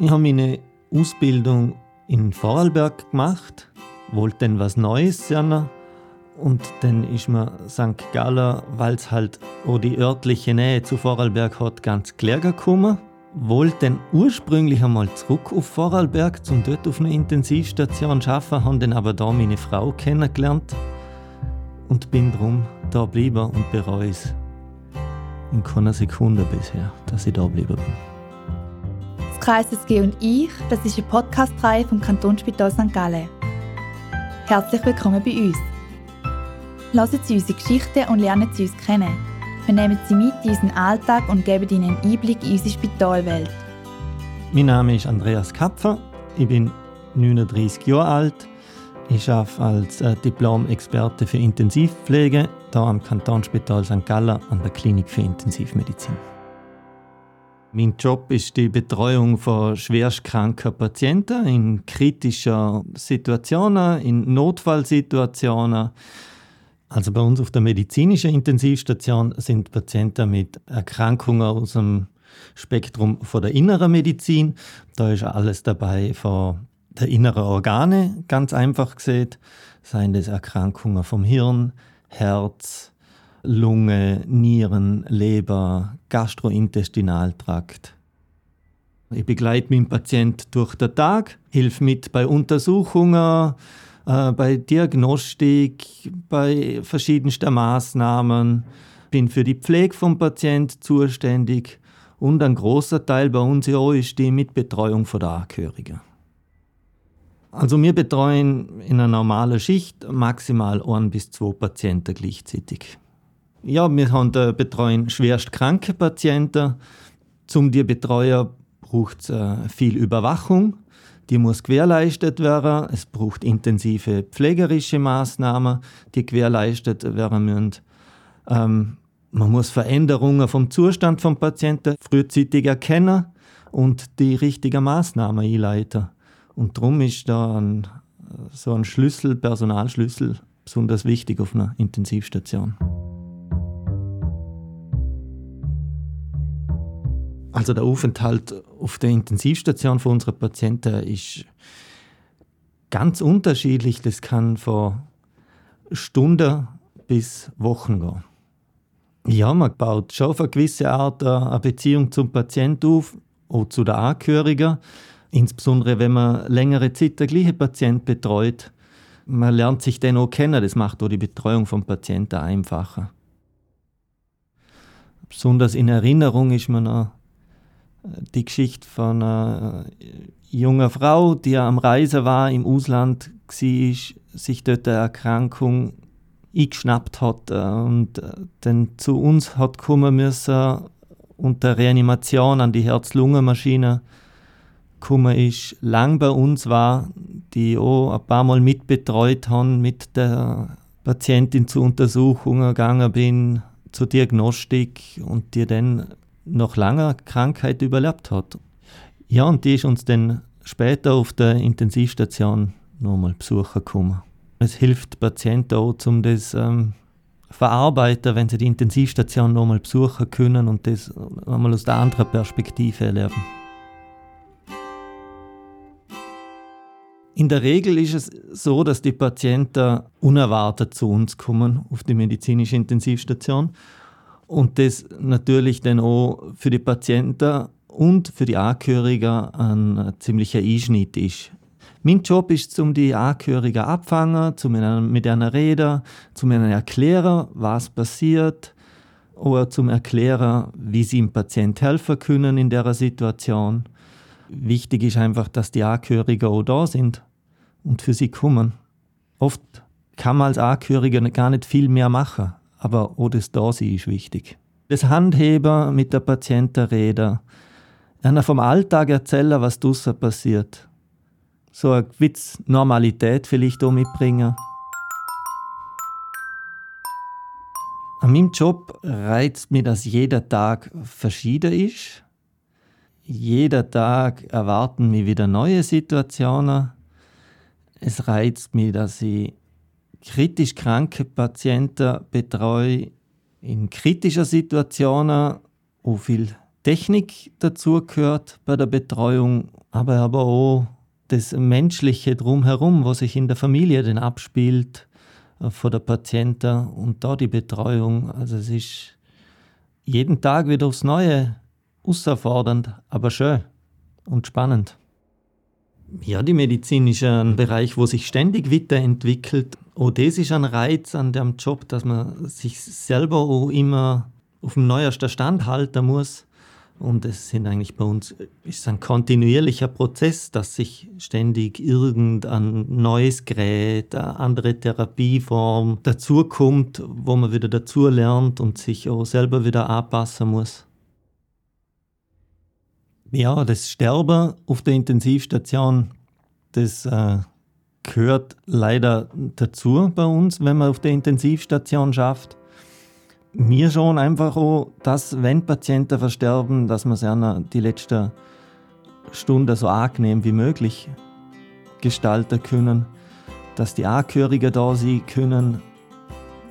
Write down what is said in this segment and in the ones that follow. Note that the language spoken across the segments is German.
Ich habe meine Ausbildung in Vorarlberg gemacht, wollte dann was Neues sehen. Und dann ist mir St. Galler, weil es halt auch die örtliche Nähe zu Vorarlberg hat, ganz klar gekommen. Wollte dann ursprünglich einmal zurück auf Vorarlberg, zum dort auf einer Intensivstation arbeiten, habe dann aber da meine Frau kennengelernt und bin drum da geblieben und bereue es in keiner Sekunde bisher, dass ich da geblieben bin. Das KSSG und ich, das ist eine Podcast-Reihe vom Kantonsspital St. Gallen. Herzlich willkommen bei uns. Hören Sie unsere Geschichten und lernen Sie uns kennen. Wir nehmen Sie mit in unseren Alltag und geben Ihnen einen Einblick in unsere Spitalwelt. Mein Name ist Andreas Kapfer, ich bin 39 Jahre alt. Ich arbeite als äh, Diplom-Experte für Intensivpflege hier am Kantonsspital St. Gallen an der Klinik für Intensivmedizin. Mein Job ist die Betreuung von schwerstkranken Patienten in kritischen Situationen, in Notfallsituationen. Also bei uns auf der medizinischen Intensivstation sind Patienten mit Erkrankungen aus dem Spektrum von der inneren Medizin. Da ist alles dabei von der inneren Organe, ganz einfach gesehen. Seien das Erkrankungen vom Hirn, Herz, Lunge, Nieren, Leber, Gastrointestinaltrakt. Ich begleite meinen Patienten durch den Tag, hilf mit bei Untersuchungen, äh, bei Diagnostik, bei verschiedensten Maßnahmen, bin für die Pflege vom Patienten zuständig und ein großer Teil bei uns ja ist die Mitbetreuung von der Angehörigen. Also wir betreuen in einer normalen Schicht maximal ein bis zwei Patienten gleichzeitig. Ja, wir haben da betreuen schwerst kranke Patienten. Zum die betreuen braucht es äh, viel Überwachung. Die muss gewährleistet werden. Es braucht intensive pflegerische Maßnahmen, die gewährleistet werden müssen. Ähm, man muss Veränderungen vom Zustand vom Patienten frühzeitig erkennen und die richtigen Maßnahmen einleiten. Und darum ist da ein, so ein Schlüssel, Personalschlüssel, besonders wichtig auf einer Intensivstation. Also der Aufenthalt auf der Intensivstation für unsere Patienten ist ganz unterschiedlich. Das kann von Stunden bis Wochen gehen. Ja, man baut schon auf eine gewisse Art eine Beziehung zum Patienten auf, auch zu den Angehörigen. Insbesondere wenn man längere Zeit den gleichen Patient betreut. Man lernt sich dann auch kennen, das macht auch die Betreuung vom Patienten einfacher. Besonders in Erinnerung ist mir noch die Geschichte von einer äh, jungen Frau, die am Reisen war, im Ausland war, sich dort eine Erkrankung eingeschnappt hat äh, und dann zu uns hat kommen müssen unter Reanimation an die Herz-Lungen-Maschine gekommen ist, lang bei uns war, die auch ein paar Mal mitbetreut haben, mit der Patientin zu Untersuchungen gegangen bin, zur Diagnostik und die dann nach langer Krankheit überlebt hat. Ja, und die ist uns dann später auf der Intensivstation nochmal besuchen gekommen. Es hilft Patienten auch, um das ähm, verarbeiten, wenn sie die Intensivstation nochmal besuchen können und das nochmal aus der anderen Perspektive erleben. In der Regel ist es so, dass die Patienten unerwartet zu uns kommen auf die medizinische Intensivstation und das natürlich dann auch für die Patienten und für die Angehörigen ein ziemlicher Einschnitt ist. Mein Job ist, um die Angehörigen abfangen, zu mit einer reden, zu ihnen erklären, was passiert, oder zum erklären, wie sie dem Patient helfen können in der Situation. Wichtig ist einfach, dass die Angehörigen auch da sind und für sie kommen. Oft kann man als Angehöriger gar nicht viel mehr machen, aber auch das Dasein ist wichtig. Das Handheber mit der Patienten reden, einer vom Alltag erzählen, was draussen passiert. So eine Witz Normalität vielleicht auch mitbringen. An meinem Job reizt mich, dass jeder Tag verschieden ist. Jeder Tag erwarten mich wieder neue Situationen es reizt mich, dass ich kritisch kranke Patienten betreue, in kritischen Situationen, wo viel Technik dazu gehört bei der Betreuung, aber aber auch das Menschliche drumherum, was sich in der Familie denn abspielt, äh, vor der Patienten und da die Betreuung. Also es ist jeden Tag wieder aufs Neue herausfordernd, aber schön und spannend. Ja, die Medizin ist ein Bereich, wo sich ständig weiterentwickelt. Auch das ist ein Reiz an dem Job, dass man sich selber auch immer auf dem neuesten Stand halten muss. Und es sind eigentlich bei uns ist ein kontinuierlicher Prozess, dass sich ständig irgendein neues Gerät, eine andere Therapieform dazukommt, wo man wieder dazu lernt und sich auch selber wieder anpassen muss. Ja, das Sterben auf der Intensivstation, das äh, gehört leider dazu bei uns, wenn man auf der Intensivstation schafft. Mir schon einfach auch, dass, wenn Patienten versterben, dass man sie die letzte Stunde so angenehm wie möglich gestalten können, dass die Angehörigen da sein können.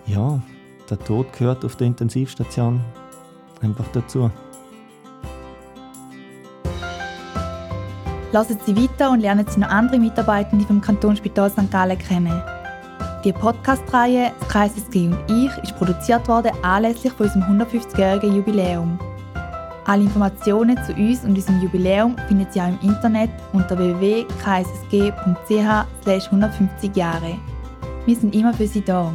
Ja, der Tod gehört auf der Intensivstation einfach dazu. Lassen Sie weiter und lernen Sie noch andere Mitarbeitende vom Kantonsspital St. Gallen kennen. Die Podcast-Reihe «Das Kreisesg und ich» ist produziert worden anlässlich von unserem 150-jährigen Jubiläum. Alle Informationen zu uns und unserem Jubiläum finden Sie auch im Internet unter www.kreisesg.ch 150 Jahre. Wir sind immer für Sie da.